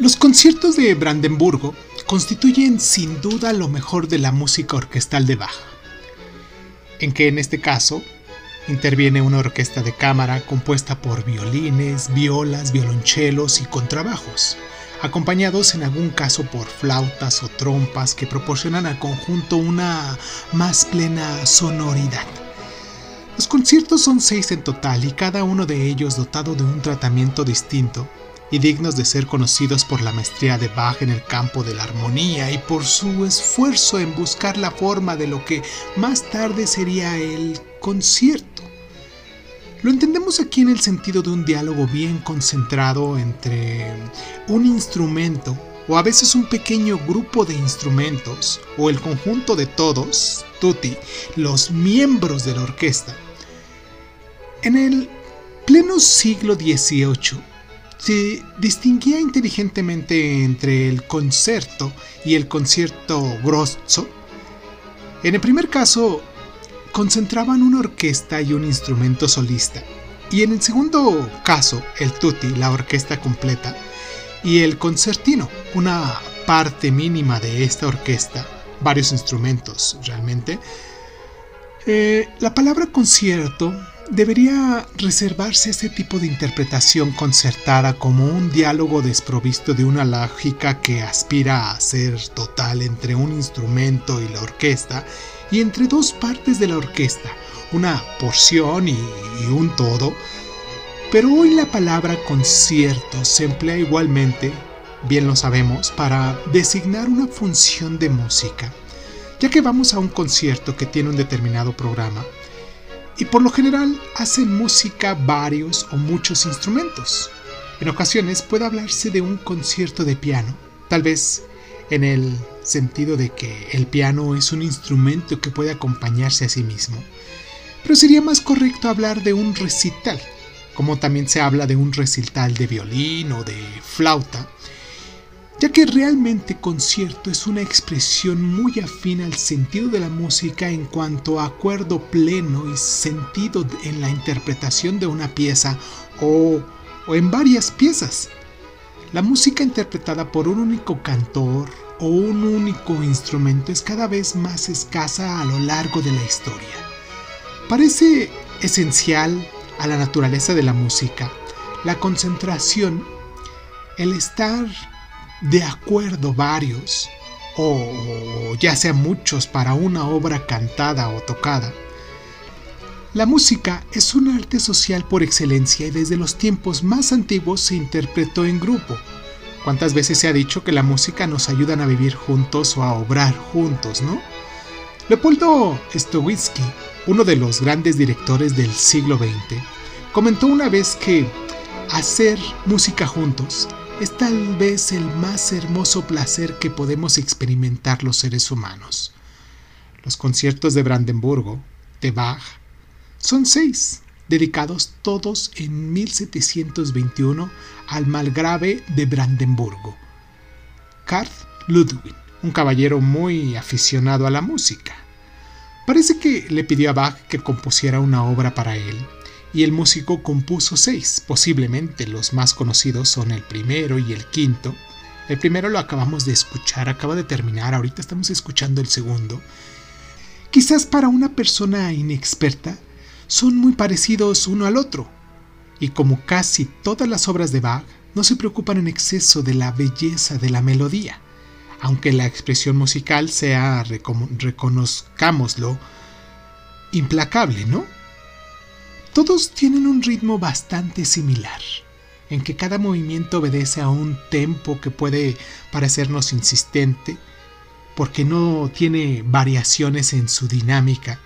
Los conciertos de Brandenburgo constituyen sin duda lo mejor de la música orquestal de Bach, en que en este caso interviene una orquesta de cámara compuesta por violines, violas, violonchelos y contrabajos, acompañados en algún caso por flautas o trompas que proporcionan al conjunto una más plena sonoridad. Los conciertos son seis en total y cada uno de ellos dotado de un tratamiento distinto y dignos de ser conocidos por la maestría de Bach en el campo de la armonía y por su esfuerzo en buscar la forma de lo que más tarde sería el concierto. Lo entendemos aquí en el sentido de un diálogo bien concentrado entre un instrumento o a veces un pequeño grupo de instrumentos o el conjunto de todos, tutti, los miembros de la orquesta. En el pleno siglo XVIII, se distinguía inteligentemente entre el concerto y el concierto grosso. En el primer caso, concentraban una orquesta y un instrumento solista, y en el segundo caso, el tutti, la orquesta completa, y el concertino, una parte mínima de esta orquesta, varios instrumentos realmente. Eh, la palabra concierto debería reservarse este tipo de interpretación concertada como un diálogo desprovisto de una lógica que aspira a ser total entre un instrumento y la orquesta y entre dos partes de la orquesta, una porción y, un todo. Pero hoy la palabra concierto se emplea igualmente, bien lo sabemos, para designar una función de música, ya que vamos a un concierto que tiene un determinado programa y por lo general hacen música varios o muchos instrumentos. En ocasiones puede hablarse de un concierto de piano, tal vez en el sentido de que el piano es un instrumento que puede acompañarse a sí mismo. Pero sería más correcto hablar de un recital, como también se habla de un recital de violín o de flauta, ya que realmente concierto es una expresión muy afín al sentido de la música en cuanto a acuerdo pleno y sentido en la interpretación de una pieza o, o en varias piezas. La música interpretada por un único cantor o un único instrumento es cada vez más escasa a lo largo de la historia. Parece esencial a la naturaleza de la música la concentración, el estar de acuerdo varios, o ya sea muchos para una obra cantada o tocada. La música es un arte social por excelencia y desde los tiempos más antiguos se interpretó en grupo. ¿Cuántas veces se ha dicho que la música nos ayuda a vivir juntos o a obrar juntos, no? Leopoldo Stowitsky, uno de los grandes directores del siglo XX, comentó una vez que hacer música juntos es tal vez el más hermoso placer que podemos experimentar los seres humanos. Los conciertos de Brandenburgo, de Bach, son seis, dedicados todos en 1721 al malgrave de Brandenburgo, Karl Ludwig, un caballero muy aficionado a la música. Parece que le pidió a Bach que compusiera una obra para él y el músico compuso seis. Posiblemente los más conocidos son el primero y el quinto. El primero lo acabamos de escuchar, acaba de terminar, ahorita estamos escuchando el segundo. Quizás para una persona inexperta son muy parecidos uno al otro, y como casi todas las obras de Bach, no se preocupan en exceso de la belleza de la melodía, aunque la expresión musical sea, reconozcámoslo, implacable, ¿no? Todos tienen un ritmo bastante similar, en que cada movimiento obedece a un tempo que puede parecernos insistente, porque no tiene variaciones en su dinámica.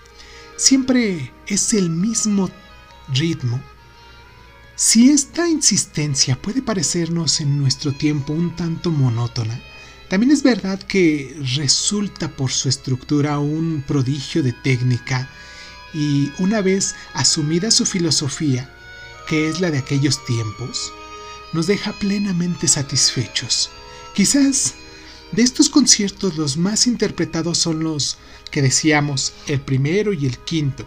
Siempre es el mismo ritmo. Si esta insistencia puede parecernos en nuestro tiempo un tanto monótona, también es verdad que resulta por su estructura un prodigio de técnica y una vez asumida su filosofía, que es la de aquellos tiempos, nos deja plenamente satisfechos. Quizás de estos conciertos los más interpretados son los que decíamos el primero y el quinto.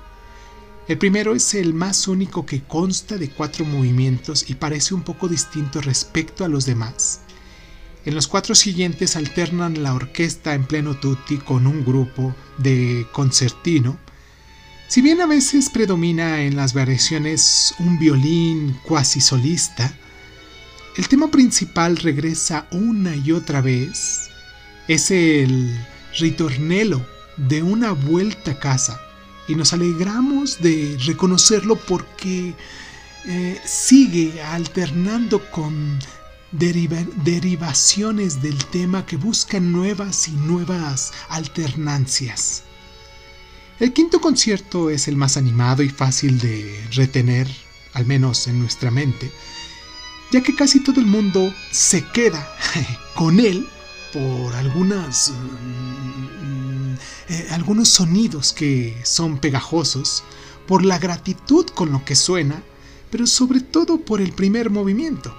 El primero es el más único que consta de cuatro movimientos y parece un poco distinto respecto a los demás. En los cuatro siguientes alternan la orquesta en pleno tutti con un grupo de concertino. Si bien a veces predomina en las variaciones un violín cuasi solista, el tema principal regresa una y otra vez. Es el ritornello de una vuelta a casa y nos alegramos de reconocerlo porque eh, sigue alternando con derivaciones del tema que buscan nuevas y nuevas alternancias. El quinto concierto es el más animado y fácil de retener, al menos en nuestra mente, ya que casi todo el mundo se queda con él por mm, eh, algunos sonidos que son pegajosos, por la gratitud con lo que suena, pero sobre todo por el primer movimiento.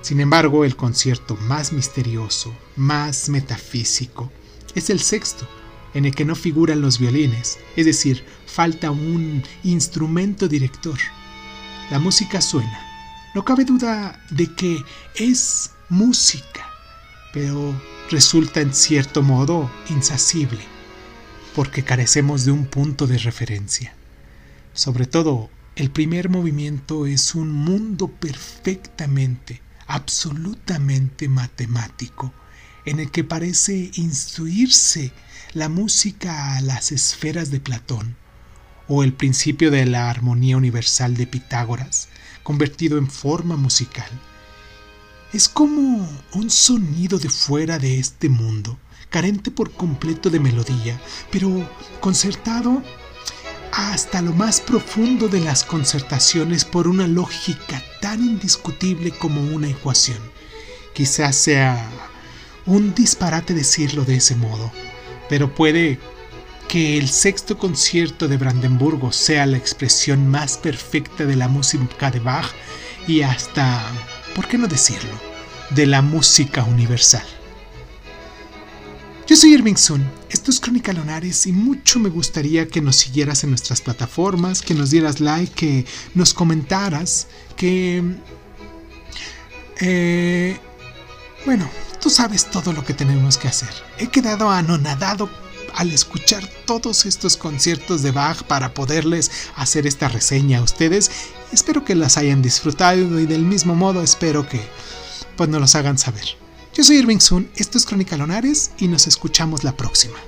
Sin embargo, el concierto más misterioso, más metafísico, es el sexto, en el que no figuran los violines, es decir, falta un instrumento director. La música suena. No cabe duda de que es música, pero resulta en cierto modo insacible, porque carecemos de un punto de referencia. Sobre todo, el primer movimiento es un mundo perfectamente absolutamente matemático, en el que parece instruirse la música a las esferas de Platón, o el principio de la armonía universal de Pitágoras, convertido en forma musical. Es como un sonido de fuera de este mundo, carente por completo de melodía, pero concertado hasta lo más profundo de las concertaciones por una lógica tan indiscutible como una ecuación. Quizás sea un disparate decirlo de ese modo, pero puede que el sexto concierto de Brandenburgo sea la expresión más perfecta de la música de Bach y hasta, ¿por qué no decirlo?, de la música universal. Yo soy Irving Sun, esto es Crónica Lonares y mucho me gustaría que nos siguieras en nuestras plataformas, que nos dieras like, que nos comentaras, que... Eh, bueno, tú sabes todo lo que tenemos que hacer. He quedado anonadado al escuchar todos estos conciertos de Bach para poderles hacer esta reseña a ustedes. Espero que las hayan disfrutado y del mismo modo espero que pues nos los hagan saber. Yo soy Irving Sun, esto es Crónica Lonares y nos escuchamos la próxima.